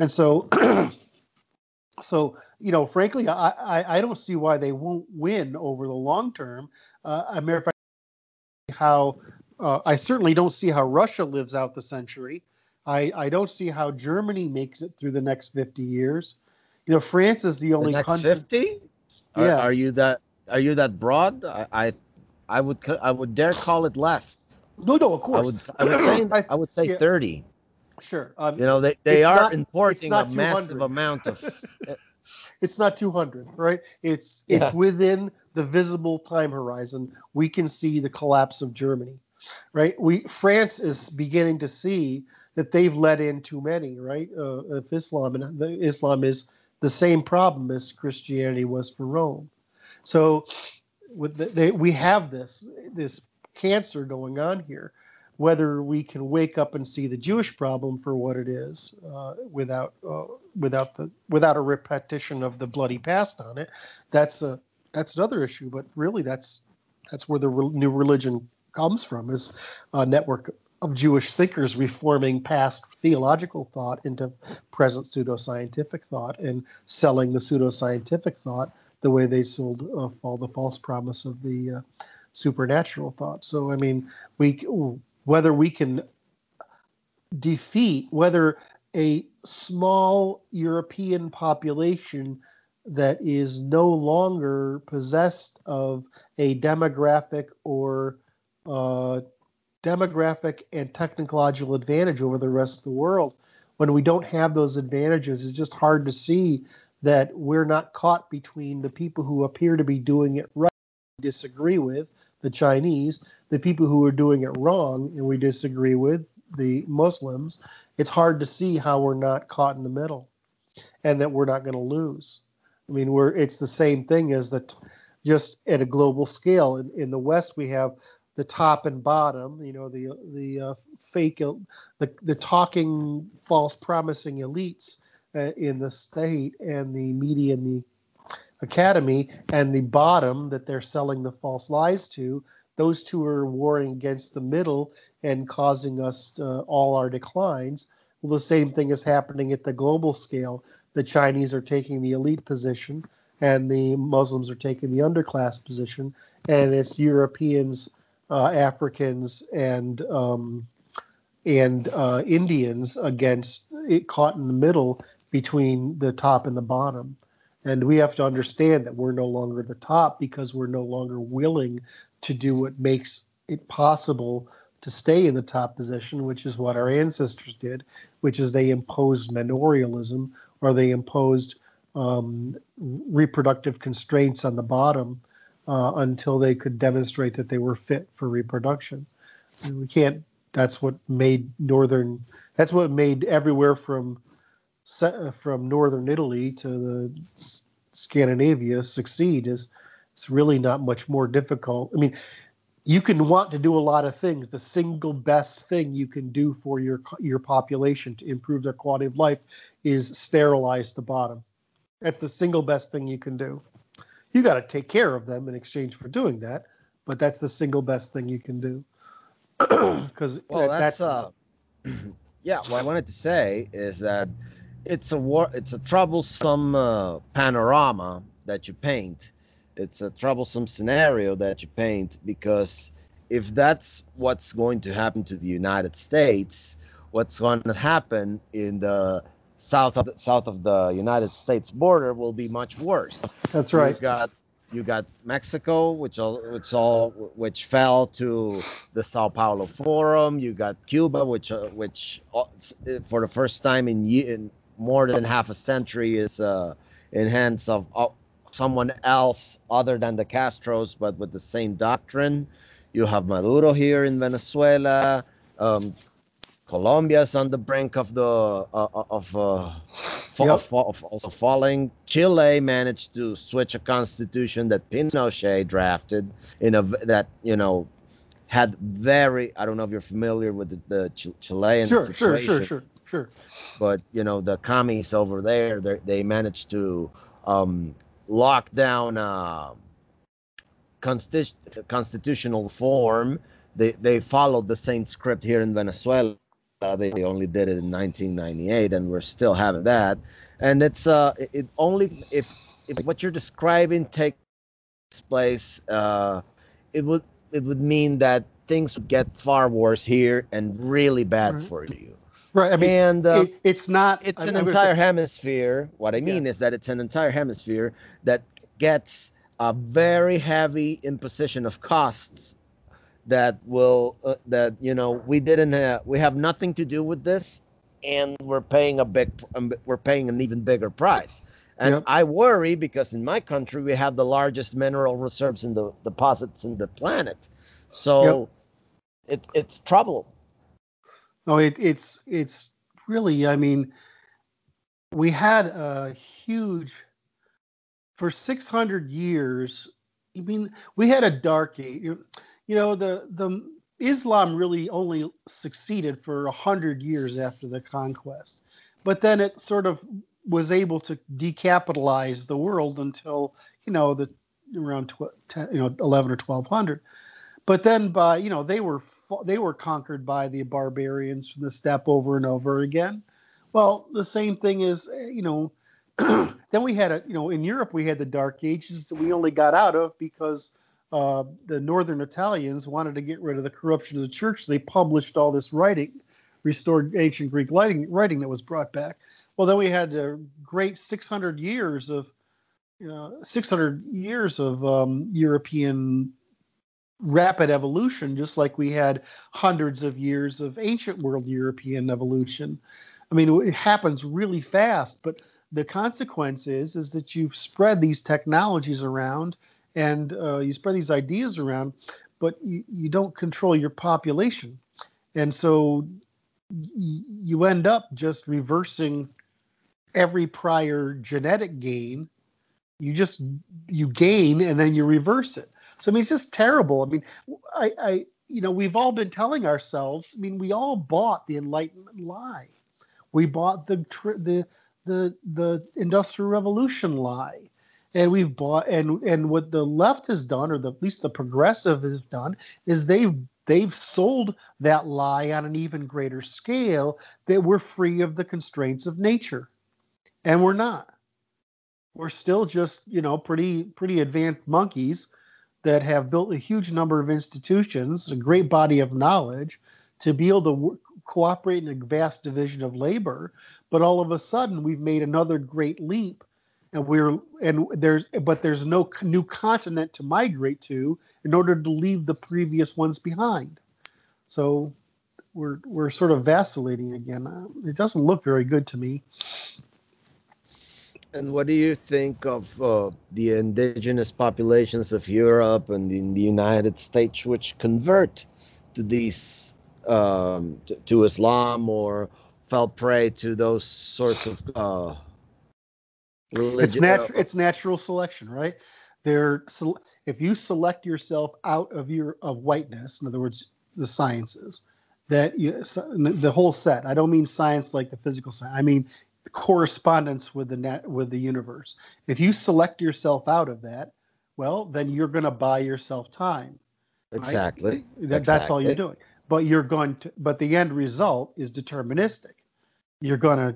and so. So you know, frankly, I, I I don't see why they won't win over the long term. Uh, a matter of fact, how uh, I certainly don't see how Russia lives out the century. I I don't see how Germany makes it through the next fifty years. You know, France is the the only next country. 50 are, Yeah. are you that are you that broad I, I i would i would dare call it less No, no, of i course. would i would say I- i would say yeah. 30 Sure. Um, You know, they, they are not- importing a massive amount of. it's not 200 right it's it's Yeah. within the visible time horizon we can see the collapse of germany right we france is beginning to see that they've let in too many right uh, of islam and the, islam is the same problem as christianity was for rome so with the, they, we have this this cancer going on here whether we can wake up and see the Jewish problem for what it is, uh, without uh, without the without a repetition of the bloody past on it, that's a that's another issue. But really, that's that's where the re- new religion comes from is a network of Jewish thinkers reforming past theological thought into present pseudoscientific thought and selling the pseudoscientific thought the way they sold uh, all the false promise of the uh, supernatural thought. So, I mean, we whether we can defeat whether a small European population that is no longer possessed of a demographic or uh, demographic and technological advantage over the rest of the world. When we don't have those advantages, it's just hard to see that we're not caught between the people who appear to be doing it right, disagree with the Chinese, the people who are doing it wrong, and we disagree with the Muslims. It's hard to see how we're not caught in the middle, and that we're not going to lose. I mean, we're it's the same thing as that, just at a global scale. In, in the West, we have the top and bottom. You know, the the uh, fake, the the talking, false, promising elites uh, in the state and the media and the academy, and the bottom that they're selling the false lies to. Those two are warring against the middle and causing us uh, all our declines. Well, the same thing is happening at the global scale. The Chinese are taking the elite position, and the Muslims are taking the underclass position, and it's Europeans uh, Africans and um, and uh, Indians against it caught in the middle between the top and the bottom. And we have to understand that we're no longer the top because we're no longer willing to do what makes it possible to stay in the top position, which is what our ancestors did, which is they imposed manorialism or they imposed um, reproductive constraints on the bottom uh, until they could demonstrate that they were fit for reproduction. And we can't. That's what made northern. That's what made everywhere from from northern Italy to the Scandinavia succeed. Is it's really not much more difficult. I mean, you can want to do a lot of things. The single best thing you can do for your your population to improve their quality of life is sterilize the bottom. That's the single best thing you can do you got to take care of them in exchange for doing that. But that's the single best thing you can do. Because well, that's, that's uh, yeah. What I wanted to say is that it's a war. It's a troublesome uh, panorama that you paint. It's a troublesome scenario that you paint because if that's what's going to happen to the United States, what's going to happen in the south of the, south of the United States border will be much worse. That's right. You got you got Mexico, which all which all which fell to the Sao Paulo Forum. You got Cuba, which uh, which uh, for the first time in, in more than half a century is uh, in hands of uh, someone else other than the Castros, but with the same doctrine. You have Maduro here in Venezuela. Um, Colombia is on the brink of the uh, uh of, uh, yep. of, of, also falling. Chile managed to switch a constitution that Pinochet drafted in a that you know had very I don't know if you're familiar with the, the Ch- Chilean sure, situation. Sure, sure, sure, sure. But you know the commies over there, they managed to um, lock down uh, consti- constitutional form. They they followed the same script here in Venezuela uh, they only did it in 1998, and we're still having that. And it's uh, it only if if what you're describing takes place, uh, it would it would mean that things would get far worse here and really bad right. for you. Right. I mean, and uh, it, it's not. It's an I'm entire hemisphere. What I mean is that it's an entire hemisphere that gets a very heavy imposition of costs that will uh, that you know we didn't have, we have nothing to do with this and we're paying a big um, we're paying an even bigger price and yep. i worry because in my country we have the largest mineral reserves in the deposits in the planet so yep. it, it's trouble oh it, it's it's really i mean we had a huge for 600 years i mean we had a dark age. You know the the Islam really only succeeded for a hundred years after the conquest, but then it sort of was able to decapitalize the world until you know the around tw- 10, you know 11 or 1200 but then by you know they were they were conquered by the barbarians from the steppe over and over again. Well the same thing is eh, you know then we had a you know in europe we had the dark ages that we only got out of because uh, the northern italians wanted to get rid of the corruption of the church. They published all this writing restored ancient greek writing writing that was brought back. Well then we had a great 600 years of uh, 600 years of um, European rapid evolution, just like we had hundreds of years of ancient world European evolution. I mean, it happens really fast, but the consequence is is that you spread these technologies around and uh, you spread these ideas around, but you, you don't control your population, and so y- you end up just reversing every prior genetic gain. You just you gain and then you reverse it so i mean it's just terrible. I mean i i you know we've all been telling ourselves i mean we all bought the enlightenment lie. We bought the the the the industrial revolution lie. And we've bought and and what the left has done or the, at least the progressive has done is they've they've sold that lie on an even greater scale that we're free of the constraints of nature. And we're not. We're still just you know pretty pretty advanced monkeys that have built a huge number of institutions, a great body of knowledge to be able to work, cooperate in a vast division of labor. But all of a sudden, we've made another great leap, and we're and there's but there's no new continent to migrate to in order to leave the previous ones behind. So we're we're sort of vacillating again. Uh, it doesn't look very good to me. And what do you think of uh, the indigenous populations of Europe and in the United States which convert to these um, to, to, Islam or fell prey to those sorts of uh, It's natural. it's natural selection, right? There, so if you select yourself out of your of whiteness, in other words, the sciences, that you the whole set. I don't mean science like the physical science. I mean correspondence with the net with the universe. If you select yourself out of that, well, then you're going to buy yourself time. Exactly. Right? That, exactly. That's all you're doing. But you're going to. But the end result is deterministic. You're going to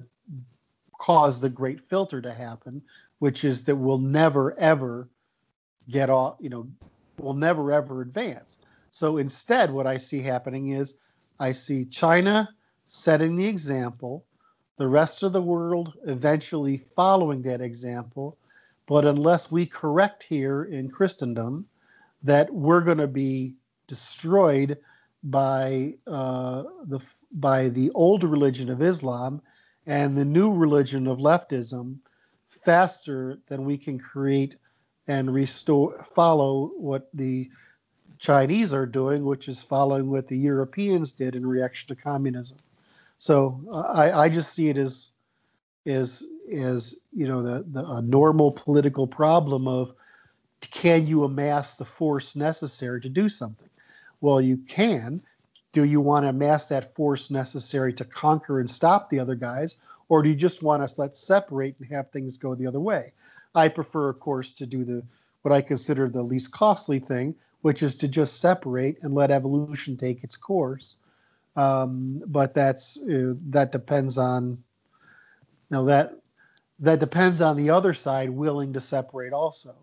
cause the great filter to happen, which is that we'll never ever get off. You know, we'll never ever advance. So instead, what I see happening is I see China setting the example the rest of the world eventually following that example. But unless we correct here in Christendom that we're going to be destroyed by uh, the by the old religion of Islam and the new religion of leftism faster than we can create and restore follow what the Chinese are doing, which is following what the Europeans did in reaction to communism. So I, I just see it as as as you know the, the a normal political problem of can you amass the force necessary to do something? Well, you can. Do you want to amass that force necessary to conquer and stop the other guys, or do you just want us let's separate and have things go the other way? I prefer, of course, to do the what I consider the least costly thing, which is to just separate and let evolution take its course um, but that's uh, that depends on know that that depends on the other side willing to separate also.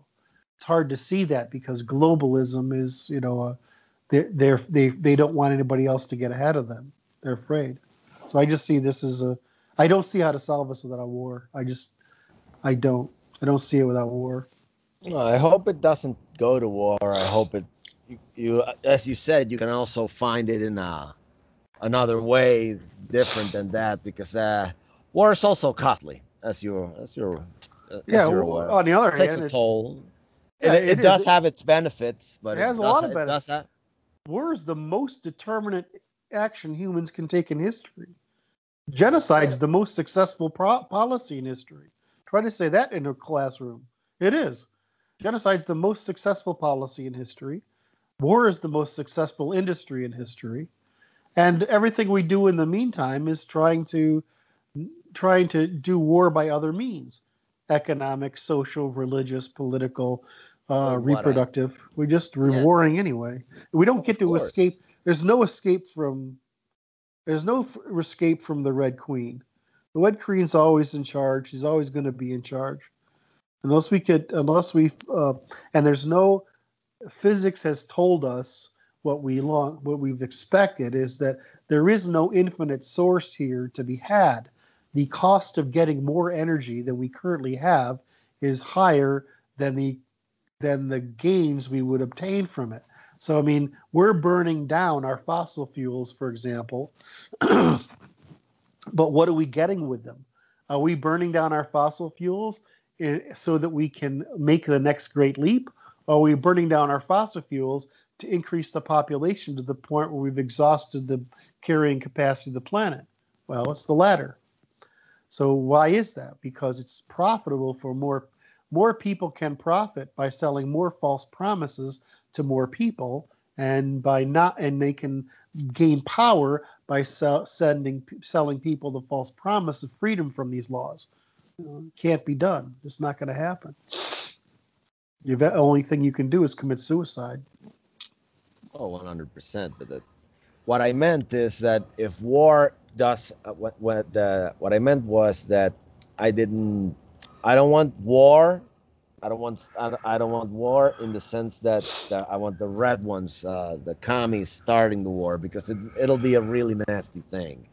It's hard to see that because globalism is you know uh, they're, they're they they don't want anybody else to get ahead of them. They're afraid. So i just see this as a i don't see how to solve this without a war. I just i don't i don't see it without war. I hope it doesn't go to war. I hope it you, you as you said you can also find it in a another way different than that because uh, war is also costly, as you're as you're uh, yeah. As you're aware. On the other it hand, takes a toll. Yeah, it, it, it does have its benefits, but it has a lot of benefits. Have... War is the most determinate action humans can take in history. Genocide's yeah. the most successful pro- policy in history. Try to say that in a classroom. It is. Genocide's the most successful policy in history. war is the most successful industry in history, and everything we do in the meantime is trying to trying to do war by other means economic, social, religious, political, uh, reproductive. I, We're just yeah. warring anyway. We don't get to escape. There's no escape from. There's no f- escape from the Red Queen. The Red Queen's always in charge. She's always going to be in charge, unless we could. Unless we. Uh, and there's no. Physics has told us what we long, what we've expected is that there is no infinite source here to be had the cost of getting more energy than we currently have is higher than the than the gains we would obtain from it. So I mean, we're burning down our fossil fuels, for example, but what are we getting with them? Are we burning down our fossil fuels eh, so that we can make the next great leap? Or are we burning down our fossil fuels to increase the population to the point where we've exhausted the carrying capacity of the planet? Well, it's the latter. So why is that? Because it's profitable for more more people can profit by selling more false promises to more people and by not and they can gain power by sell, sending selling people the false promise of freedom from these laws. can't be done. It's not going to happen. The only thing you can do is commit suicide. Oh, 100%. But the, what I meant is that if war does uh, what what the what I meant was that I didn't I don't want war. I don't want I don't want war in the sense that, that I want the red ones, uh, the commies, starting the war because it, it'll be a really nasty thing.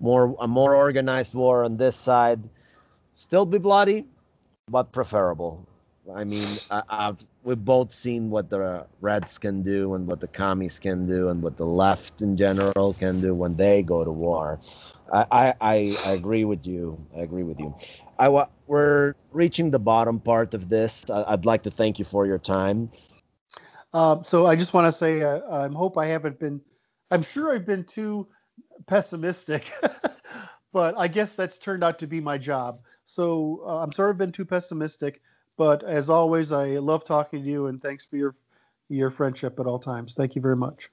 More a more organized war on this side, still be bloody, but preferable. I mean, I, have we've both seen what the Reds can do and what the commies can do and what the left in general can do when they go to war. I, I, I agree with you. I agree with you. I we're reaching the bottom part of this. I'd like to thank you for your time. Uh, so I just want to say uh, I hope I haven't been. I'm sure I've been too pessimistic, but I guess that's turned out to be my job. So uh, I'm sorry I've been too pessimistic. But as always, I love talking to you, and thanks for your your friendship at all times. Thank you very much.